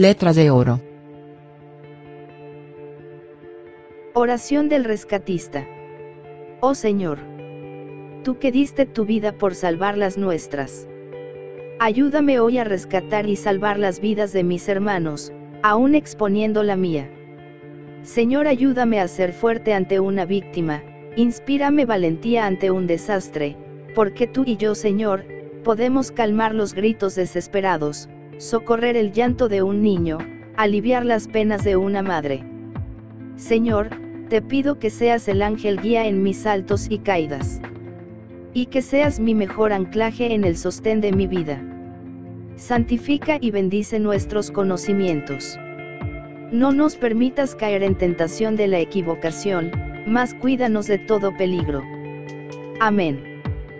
letras de oro. Oración del rescatista. Oh Señor, tú que diste tu vida por salvar las nuestras. Ayúdame hoy a rescatar y salvar las vidas de mis hermanos, aún exponiendo la mía. Señor, ayúdame a ser fuerte ante una víctima, inspírame valentía ante un desastre, porque tú y yo, Señor, podemos calmar los gritos desesperados, socorrer el llanto de un niño, aliviar las penas de una madre. Señor, te pido que seas el ángel guía en mis saltos y caídas. Y que seas mi mejor anclaje en el sostén de mi vida. Santifica y bendice nuestros conocimientos. No nos permitas caer en tentación de la equivocación, mas cuídanos de todo peligro. Amén.